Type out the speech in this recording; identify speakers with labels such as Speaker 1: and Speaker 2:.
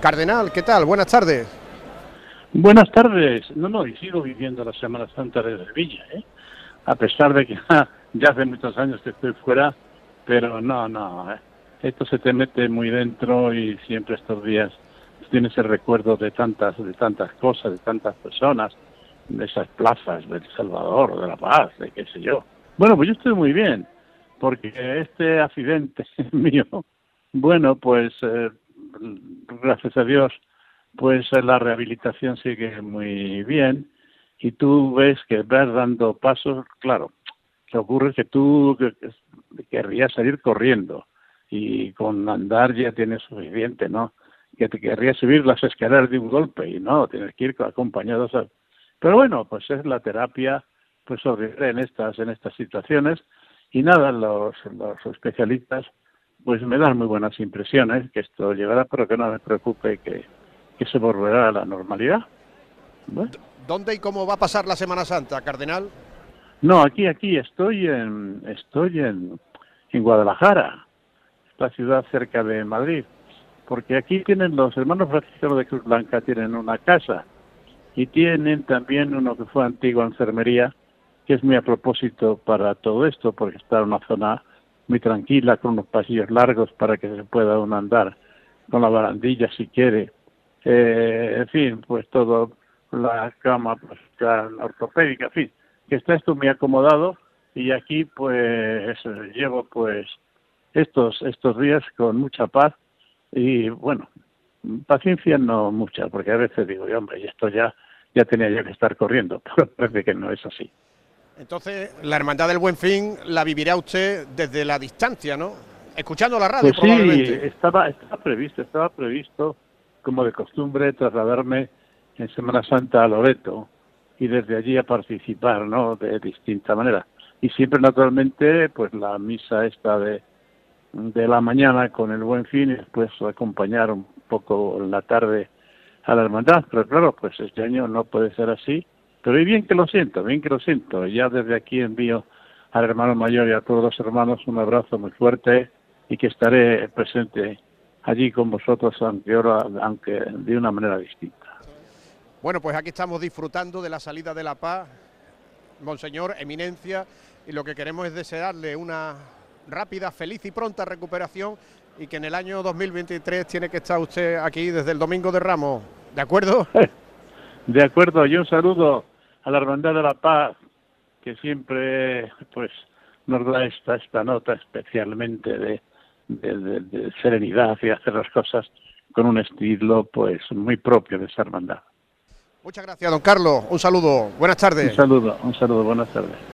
Speaker 1: Cardenal, ¿qué tal? Buenas tardes.
Speaker 2: Buenas tardes. No, no, y sigo viviendo la Semana Santa de Sevilla, ¿eh? A pesar de que ya hace muchos años que estoy fuera, pero no, no. ¿eh? Esto se te mete muy dentro y siempre estos días tienes el recuerdo de tantas, de tantas cosas, de tantas personas, de esas plazas del Salvador, de La Paz, de qué sé yo. Bueno, pues yo estoy muy bien, porque este accidente mío, bueno, pues eh, gracias a Dios, pues la rehabilitación sigue muy bien y tú ves que vas dando pasos, claro, que ocurre que tú querrías salir corriendo y con andar ya tienes suficiente, ¿no? Que te querrías subir las escaleras de un golpe y no, tienes que ir acompañados. Pero bueno, pues es la terapia, pues sobre en estas en estas situaciones y nada, los, los especialistas pues me dan muy buenas impresiones que esto llegará, pero que no me preocupe que, que se volverá a la normalidad.
Speaker 1: ¿Dónde y cómo va a pasar la Semana Santa, Cardenal?
Speaker 2: No, aquí, aquí, estoy en, estoy en, en Guadalajara, la ciudad cerca de Madrid, porque aquí tienen los hermanos franciscanos de Cruz Blanca, tienen una casa y tienen también uno que fue antigua enfermería, que es muy a propósito para todo esto, porque está en una zona muy tranquila, con unos pasillos largos para que se pueda uno andar con la barandilla si quiere. Eh, en fin, pues todo, la cama pues ortopédica, en fin, que está esto muy acomodado y aquí pues llevo pues estos estos días con mucha paz y bueno, paciencia no mucha, porque a veces digo, hombre, esto ya ya tenía yo que estar corriendo, pero parece que no es así.
Speaker 1: Entonces, la Hermandad del Buen Fin la vivirá usted desde la distancia, ¿no? Escuchando la radio,
Speaker 2: pues Sí, estaba, estaba previsto, estaba previsto, como de costumbre, trasladarme en Semana Santa a Loreto y desde allí a participar, ¿no? De distinta manera. Y siempre, naturalmente, pues la misa esta de, de la mañana con el Buen Fin y después acompañar un poco en la tarde a la hermandad. Pero claro, pues este año no puede ser así pero bien que lo siento, bien que lo siento. Ya desde aquí envío al hermano mayor y a todos los hermanos un abrazo muy fuerte y que estaré presente allí con vosotros, aunque, ahora, aunque de una manera distinta.
Speaker 1: Bueno, pues aquí estamos disfrutando de la salida de la paz, Monseñor, Eminencia, y lo que queremos es desearle una rápida, feliz y pronta recuperación y que en el año 2023 tiene que estar usted aquí desde el Domingo de Ramos. ¿De acuerdo?
Speaker 2: De acuerdo, y un saludo a la Hermandad de la Paz, que siempre pues nos da esta, esta nota especialmente de, de, serenidad y hacer las cosas con un estilo pues muy propio de esa hermandad.
Speaker 1: Muchas gracias, don Carlos. Un saludo. Buenas tardes.
Speaker 2: Un saludo, un saludo. Buenas tardes.